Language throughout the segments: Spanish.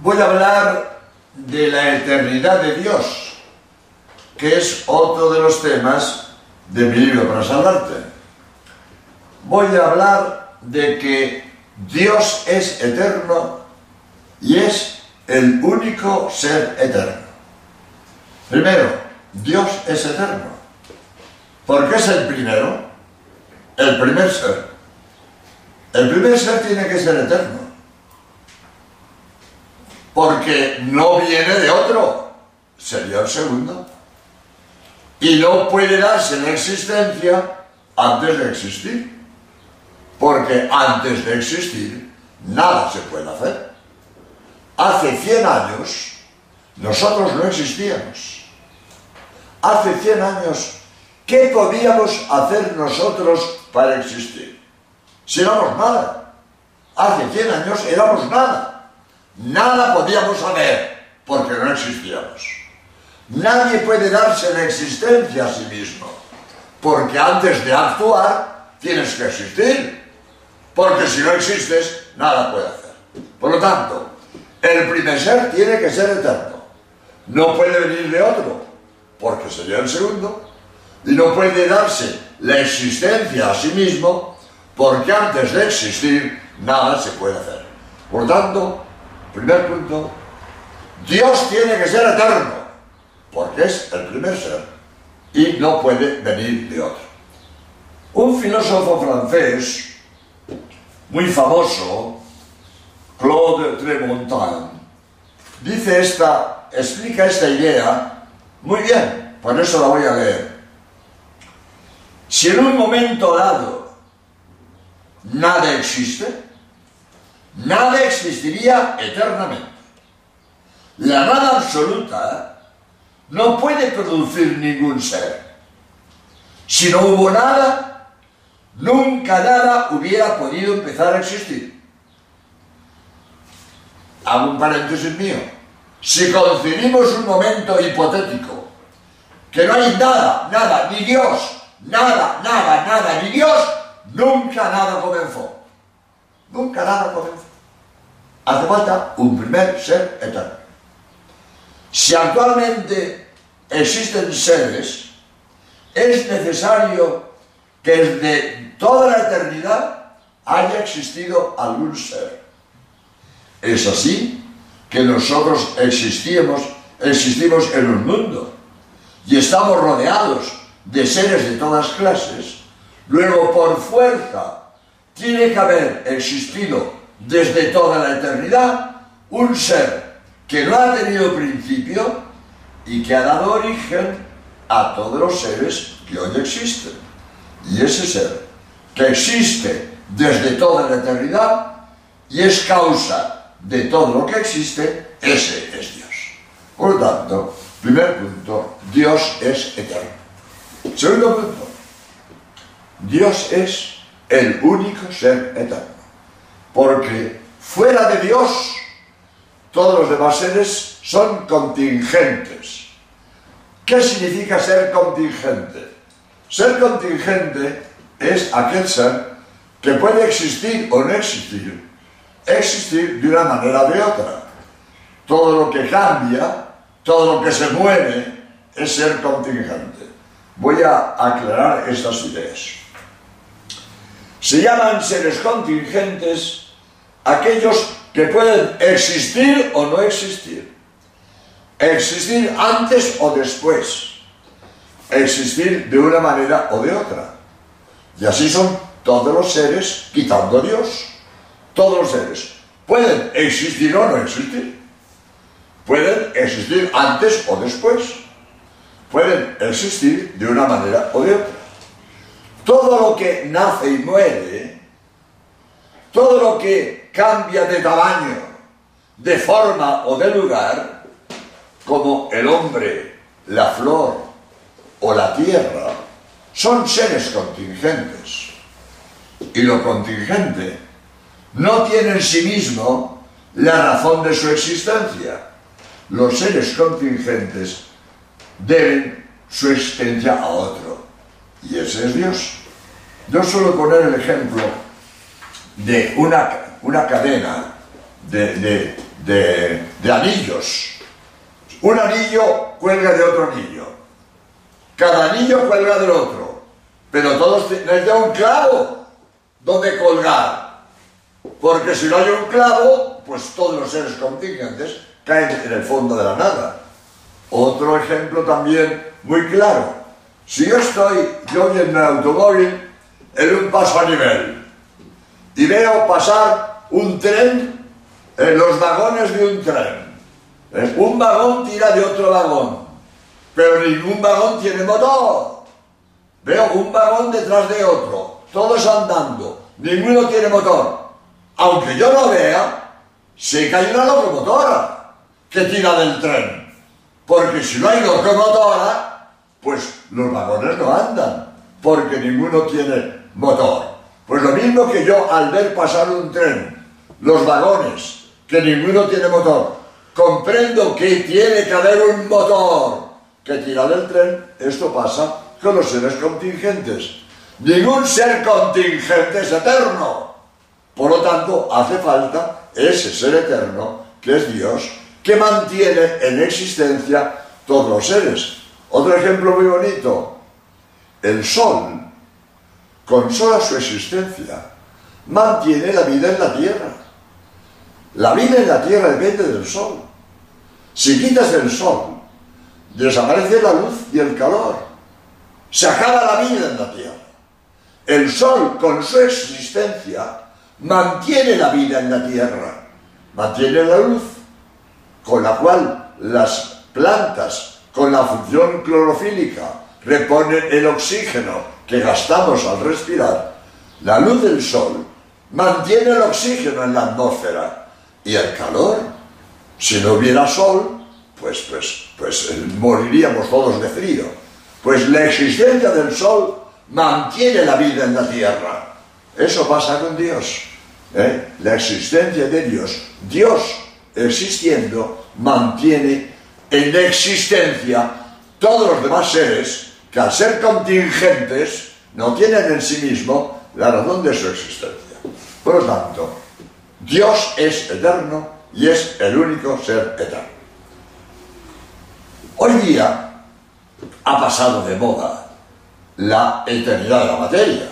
voy a hablar de la eternidad de Dios, que es otro de los temas de mi libro para salvarte. Voy a hablar de que Dios es eterno y es el único ser eterno. Primero, Dios es eterno. ¿Por qué es el primero? El primer ser. El primer ser tiene que ser eterno. Porque no viene de otro. Sería el segundo. Y no puede darse la existencia antes de existir. Porque antes de existir, nada se puede hacer. Hace 100 años, nosotros no existíamos. Hace 100 años, ¿qué podíamos hacer nosotros para existir? Si éramos nada. Hace 100 años éramos nada. Nada podíamos hacer porque no existíamos. Nadie puede darse la existencia a sí mismo, porque antes de actuar tienes que existir, porque si no existes, nada puede hacer. Por lo tanto, el primer ser tiene que ser eterno. No puede venir de otro, porque sería el segundo, y no puede darse la existencia a sí mismo, porque antes de existir, nada se puede hacer. Por lo tanto, primer punto, Dios tiene que ser eterno porque es el primer ser y no puede venir de otro. Un filósofo francés muy famoso, Claude Tremontagne, dice esta, explica esta idea muy bien, por eso la voy a leer. Si en un momento dado nada existe, nada existiría eternamente. La nada absoluta no puede producir ningún ser. Si no hubo nada, nunca nada hubiera podido empezar a existir. Hago un paréntesis mío. Si concebimos un momento hipotético, que no hay nada, nada, ni Dios, nada, nada, nada, ni Dios, nunca nada comenzó. Nunca nada comenzó. hace falta un primer ser eterno. Si actualmente existen seres, es necesario que desde toda la eternidad haya existido algún ser. Es así que nosotros existimos, existimos en un mundo y estamos rodeados de seres de todas clases. Luego, por fuerza, tiene que haber existido desde toda la eternidad un ser que no ha tenido principio y que ha dado origen a todos los seres que hoy existen. Y ese ser, que existe desde toda la eternidad y es causa de todo lo que existe, ese es Dios. Por lo tanto, primer punto, Dios es eterno. Segundo punto, Dios es el único ser eterno. Porque fuera de Dios, todos los demás seres son contingentes. ¿Qué significa ser contingente? Ser contingente es aquel ser que puede existir o no existir, existir de una manera o de otra. Todo lo que cambia, todo lo que se mueve, es ser contingente. Voy a aclarar estas ideas. Se llaman seres contingentes aquellos que pueden existir o no existir. Existir antes o después. Existir de una manera o de otra. Y así son todos los seres, quitando a Dios. Todos los seres pueden existir o no existir. Pueden existir antes o después. Pueden existir de una manera o de otra. Todo lo que nace y muere, todo lo que cambia de tamaño, de forma o de lugar, como el hombre, la flor o la tierra, son seres contingentes. Y lo contingente no tiene en sí mismo la razón de su existencia. Los seres contingentes deben su existencia a otro. Y ese es Dios. Yo suelo poner el ejemplo de una, una cadena de, de, de anillos. Un anillo cuelga de otro anillo. Cada anillo cuelga del otro. Pero todos necesitan un clavo donde colgar. Porque si no hay un clavo, pues todos los seres contingentes caen en el fondo de la nada. Otro ejemplo también muy claro. Si yo estoy, yo en el automóvil, en un paso a nivel, y veo pasar un tren en los vagones de un tren. ¿eh? Un vagón tira de otro vagón, pero ningún vagón tiene motor. Veo un vagón detrás de otro, todos andando, ninguno tiene motor. Aunque yo no vea, sé que hay una locomotora que tira del tren. Porque si no hay locomotora, pues los vagones no andan, porque ninguno tiene motor. Pues lo mismo que yo al ver pasar un tren, los vagones, que ninguno tiene motor, comprendo que tiene que haber un motor que tira del tren, esto pasa con los seres contingentes. Ningún ser contingente es eterno. Por lo tanto, hace falta ese ser eterno, que es Dios, que mantiene en existencia todos los seres. Otro ejemplo muy bonito, el sol, con sola su existencia, mantiene la vida en la tierra. La vida en la tierra depende del sol. Si quitas el sol, desaparece la luz y el calor. Se acaba la vida en la tierra. El sol, con su existencia, mantiene la vida en la tierra, mantiene la luz, con la cual las plantas, con la función clorofílica, reponen el oxígeno que gastamos al respirar. La luz del sol mantiene el oxígeno en la atmósfera y el calor. Si no hubiera sol, pues, pues, pues eh, moriríamos todos de frío. Pues la existencia del sol mantiene la vida en la tierra. Eso pasa con Dios. ¿eh? La existencia de Dios. Dios existiendo mantiene en existencia todos los demás seres que al ser contingentes no tienen en sí mismo la razón de su existencia. Por lo tanto, Dios es eterno y es el único ser eterno. Hoy día ha pasado de moda la eternidad de la materia.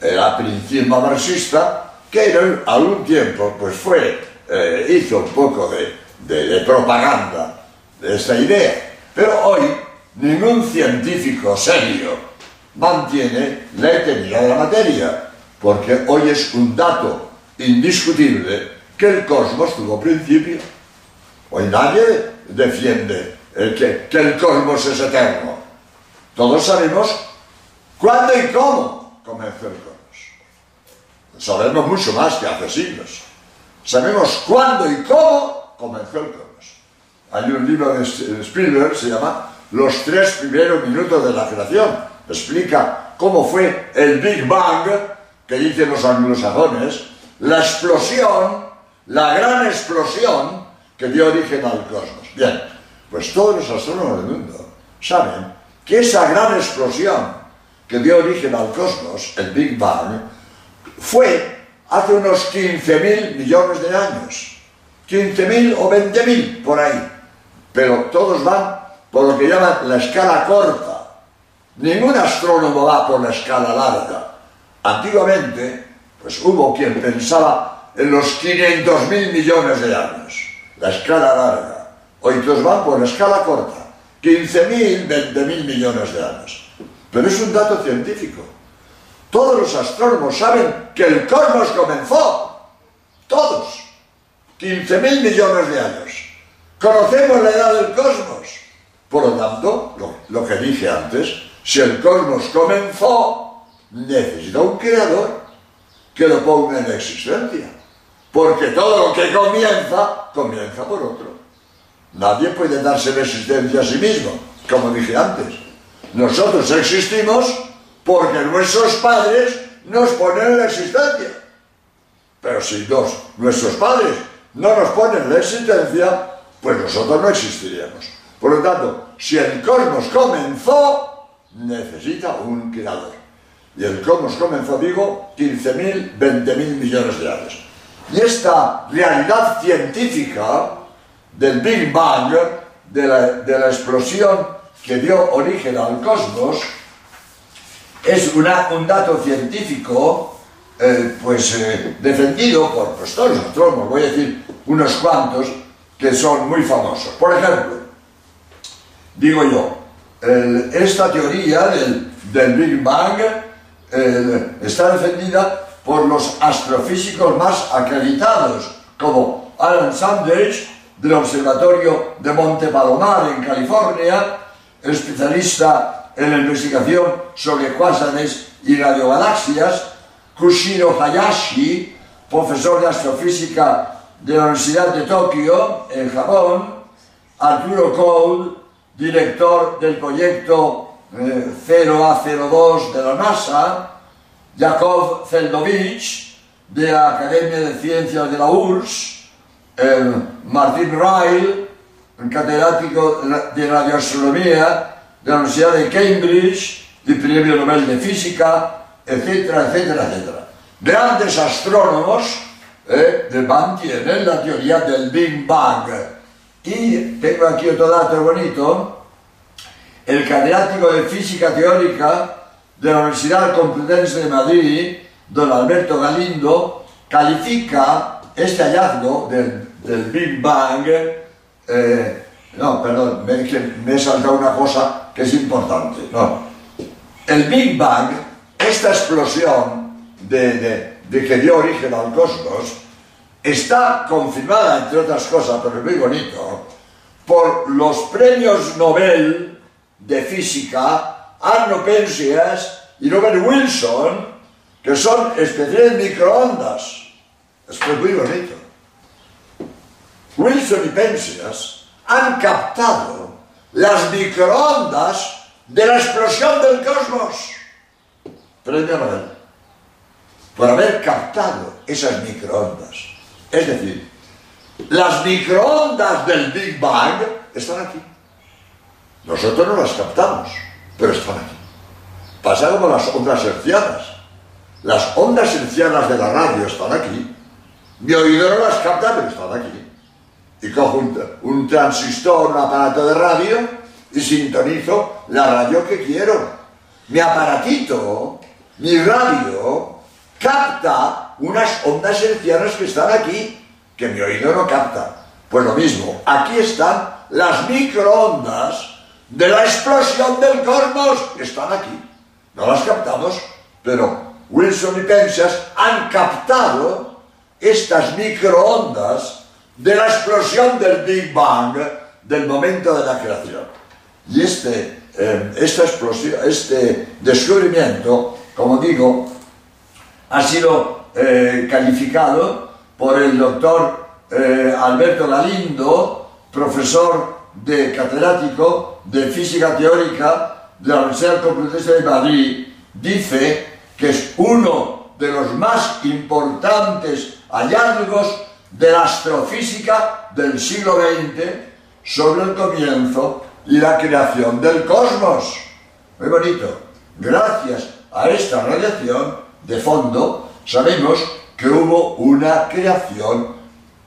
El principio marxista, que en algún tiempo pues fue, eh, hizo un poco de, de propaganda de esta idea. Pero hoy ningún científico serio mantiene la eternidad de la materia, porque hoy es un dato indiscutible que el cosmos tuvo principio. Hoy nadie defiende que, que el cosmos es eterno. Todos sabemos cuándo y cómo comenzó el cosmos. Sabemos mucho más que hace siglos. Sabemos cuándo y cómo comenzó el cosmos. Hay un libro de Spielberg, se llama Los tres primeros minutos de la creación. Explica cómo fue el Big Bang, que dicen los anglosajones, la explosión, la gran explosión que dio origen al cosmos. Bien, pues todos los astrónomos del mundo saben que esa gran explosión que dio origen al cosmos, el Big Bang, fue hace unos 15.000 millones de años. 15.000 o 20.000 por ahí. Pero todos van por lo que llaman la escala corta. Ningún astrónomo va por la escala larga. Antiguamente, pues hubo quien pensaba en los 500.000 millones de años, la escala larga. Hoy todos van por la escala corta, 15.000, 20.000 millones de años. Pero es un dato científico. Todos los astrónomos saben que el cosmos comenzó. Todos. 15.000 millones de años. Conocemos la edad del cosmos. Por lo tanto, lo, que dije antes, si el cosmos comenzó, necesita un creador que lo ponga en existencia. Porque todo lo que comienza, comienza por otro. Nadie puede darse la existencia a sí mismo, como dije antes. Nosotros existimos porque nuestros padres nos ponen en la existencia. Pero si nuestros padres no nos ponen en la existencia, pues nosotros no existiríamos. Por lo tanto, si el cosmos comenzó, necesita un creador. Y el cosmos comenzó, digo, 15.000, 20.000 millones de años. Y esta realidad científica del Big Bang, de la, explosión que dio origen al cosmos, es un dato científico eh, pues eh, defendido por pues, todos los astrónomos, voy a decir unos cuantos que son muy famosos. Por ejemplo, digo yo, esta teoría del, Big Bang está defendida por los astrofísicos más acreditados, como Alan Sanders, del Observatorio de Monte Palomar en California, especialista en la investigación sobre cuásares y radiogalaxias, Kushiro Hayashi, profesor de astrofísica de la Universidad de Tokio, en Japón, Arturo Cole, director del proyecto 0A02 eh, de la NASA, Jakov Feldovich, de la Academia de Ciencias de la URSS, Martin Ryle, catedrático de radioastronomía de la Universidad de Cambridge y premio Nobel de Física, etcétera, etcétera, etcétera. Grandes astrónomos eh, la teoría del Big Bang. Y tengo aquí otro dato bonito. El catedrático de Física Teórica de la Universidad Complutense de Madrid, don Alberto Galindo, califica este hallazgo del, Big Bang, eh, no, perdón, me, he saltado una cosa que es importante, no. El Big Bang, esta explosión de, que dio origen al cosmos, está confirmada, entre otras cosas, pero es muy bonito, por los premios Nobel de Física Arno Penzias y Robert Wilson, que son especiales microondas. Es muy bonito. Wilson y Penzias han captado las microondas de la explosión del cosmos. Premio Nobel. Por haber captado esas microondas. Es decir, las microondas del Big Bang están aquí. Nosotros no las captamos pero están aquí. Pasa como las ondas hercianas. Las ondas hercianas de la radio están aquí. Mi oído no las capta, pero están aquí. Y cojo un, transistor, un aparato de radio y sintonizo la radio que quiero. Mi aparatito, mi radio, capta unas ondas hercianas que están aquí, que mi oído no capta. Pues lo mismo, aquí están las microondas de la explosión del cosmos están aquí. No las captamos, pero Wilson y Penzias han captado estas microondas de la explosión del Big Bang del momento de la creación. Y este, eh, esta explosión, este descubrimiento, como digo, ha sido eh, calificado por el doctor eh, Alberto Galindo, profesor de catedrático de física teórica de la Universidad Complutense de Madrid, dice que es uno de los más importantes hallazgos de la astrofísica del siglo XX sobre el comienzo y la creación del cosmos. Muy bonito. Gracias a esta radiación de fondo sabemos que hubo una creación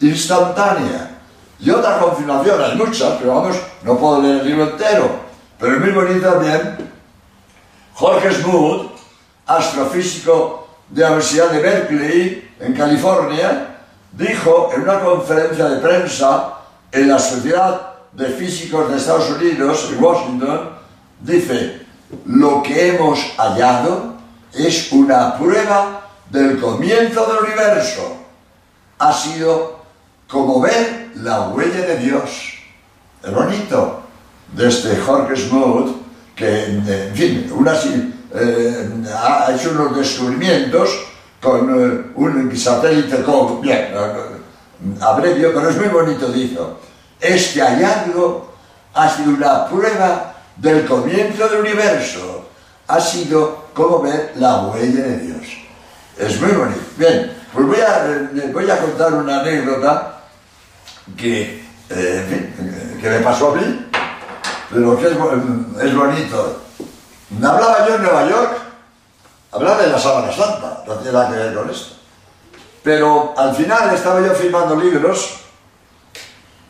instantánea y otra confirmación, hay muchas, pero vamos, no puedo leer el libro entero, pero es muy bonito también. Jorge Smoot, astrofísico de la Universidad de Berkeley, en California, dijo en una conferencia de prensa en la Sociedad de Físicos de Estados Unidos, en Washington, dice, lo que hemos hallado es una prueba del comienzo del universo. Ha sido como ver la huella de Dios. Es bonito. Desde Jorge que, en fin, eh, ha hecho unos descubrimientos con eh, un satélite con, bien, abrevio, pero es muy bonito, dijo. Este hallazgo ha sido una prueba del comienzo del universo. Ha sido como ver la huella de Dios. Es muy bonito. Bien, pues voy a, eh, contar una anécdota que, eh, que me pasó a mí, pero que es, bonito. Me hablaba yo en Nueva York, hablaba de la Sábana Santa, no tiene nada que ver con esto. pero al final estaba yo firmando libros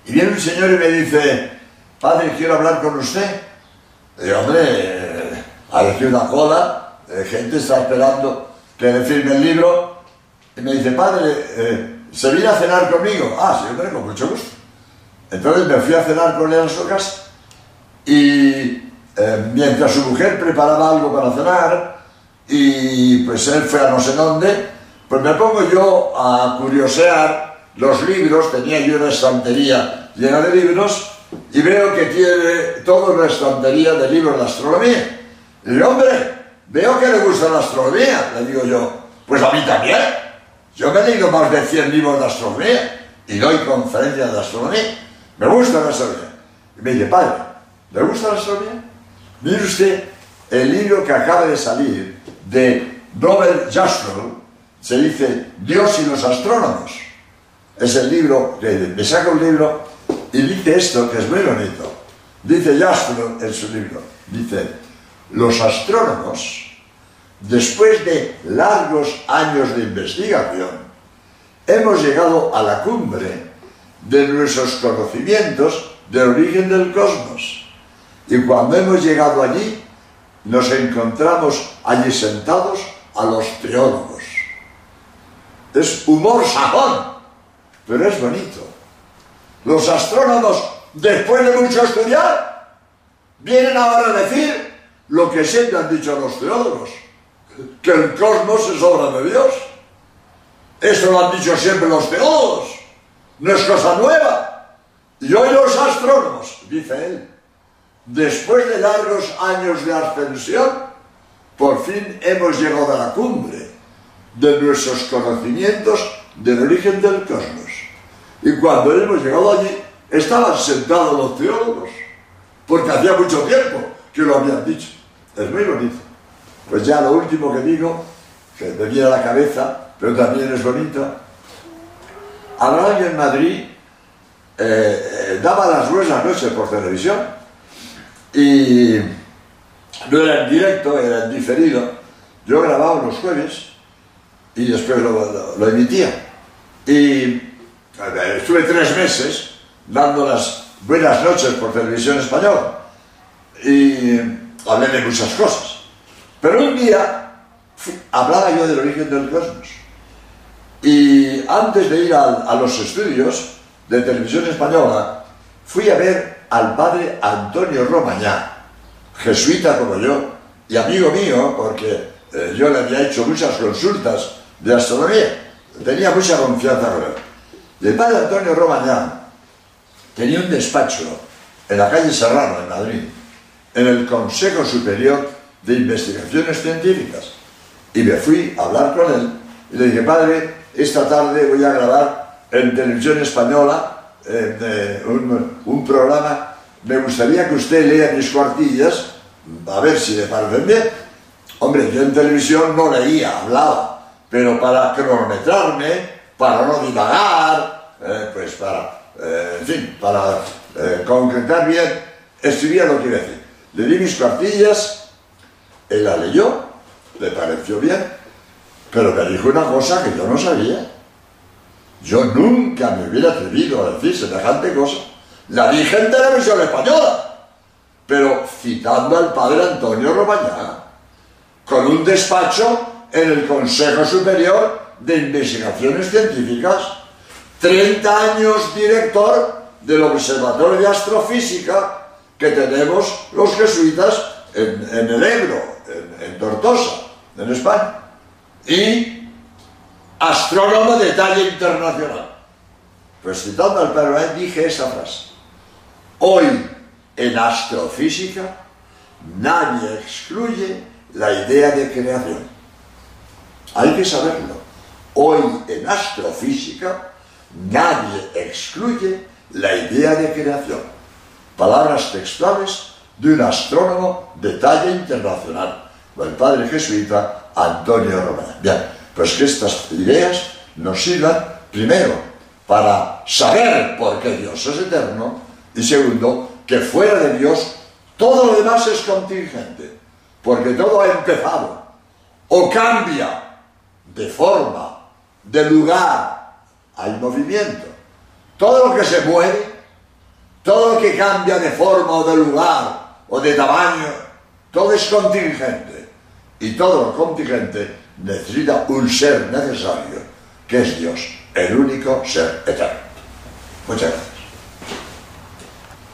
y viene un señor y me dice, padre, quiero hablar con usted. Y hombre, hay aquí una cola, eh, gente está esperando que le firme el libro. Y me dice, padre, eh, ¿se viene a cenar conmigo? Ah, sí, hombre, con mucho gusto. Entonces me fui a cenar con él a su casa y eh, mientras su mujer preparaba algo para cenar y pues él fue a no sé dónde, pues me pongo yo a curiosear los libros, tenía yo una estantería llena de libros y veo que tiene toda una estantería de libros de astronomía. Y digo, hombre, veo que le gusta la astronomía, le digo yo, pues a mí también. Yo me he leído más de 100 libros de astronomía y doy conferencias de astronomía. Me gusta la astronomía. Y me dice, padre, ¿le gusta la astronomía? Mire usted el libro que acaba de salir de Robert Jastrow, se dice Dios y los astrónomos. Es el libro, me saca un libro y dice esto que es muy bonito. Dice Jastrow en su libro, dice, los astrónomos, después de largos años de investigación, hemos llegado a la cumbre de nuestros conocimientos del origen del cosmos. Y cuando hemos llegado allí, nos encontramos allí sentados a los teólogos. Es humor sajón, pero es bonito. Los astrónomos, después de mucho estudiar, vienen ahora a decir lo que siempre han dicho los teólogos, que el cosmos es obra de Dios. Esto lo han dicho siempre los teólogos, no es cosa nueva. Y hoy los astrónomos, dice él, después de largos años de ascensión, por fin hemos llegado a la cumbre de nuestros conocimientos del origen del cosmos. Y cuando hemos llegado allí, estaban sentados los teólogos, porque hacía mucho tiempo que lo habían dicho. Es muy bonito. Pues ya lo último que digo, que me viene a la cabeza, pero también es bonito. Hablaba yo en Madrid, eh, eh, daba las buenas noches por televisión, y no era en directo, era en diferido. Yo grababa los jueves y después lo, emitía. Y estuve tres meses dando las buenas noches por televisión española y hablé de muchas cosas. Pero un día hablaba yo del origen del cosmos. Y antes de ir a los estudios de televisión española, fui a ver al padre Antonio Romañá, jesuita como yo, y amigo mío, porque eh, yo le había hecho muchas consultas de astronomía, tenía mucha confianza con él. Y el padre Antonio Romañá tenía un despacho en la calle Serrano, en Madrid, en el Consejo Superior de Investigaciones Científicas. Y me fui a hablar con él y le dije, padre, esta tarde voy a grabar en televisión española eh, un, programa, me gustaría que usted lea mis cuartillas, a ver si le parecen bien. Hombre, yo en televisión no leía, hablaba, pero para cronometrarme, para no divagar, eh, pues para, eh, en fin, para concretar bien, escribía lo que iba a decir. Le di mis cuartillas, él la leyó, le pareció bien, pero me dijo una cosa que yo no sabía. Yo nunca me hubiera atrevido a decir semejante cosa. La dije en televisión española, pero citando al padre Antonio Romañá, con un despacho en el Consejo Superior de Investigaciones Científicas, 30 años director del Observatorio de Astrofísica que tenemos los jesuitas en, el Ebro, en, Tortosa, en España. Y astrónomo de talla internacional. Pues citando al Padre dije esa frase. Hoy en astrofísica nadie excluye la idea de creación. Hay que saberlo. Hoy en astrofísica nadie excluye la idea de creación. Palabras textuales de un astrónomo de talla internacional, el padre jesuita Antonio Román. Bien, pues que estas ideas nos sirvan, primero, para saber por qué Dios es eterno, y segundo, que fuera de Dios todo lo demás es contingente, porque todo ha empezado o cambia de forma de lugar, hay movimiento. Todo lo que se mueve, todo lo que cambia de forma o de lugar o de tamaño, todo es contingente. Y todo lo contingente necesita un ser necesario, que es Dios, el único ser eterno. Muchas gracias.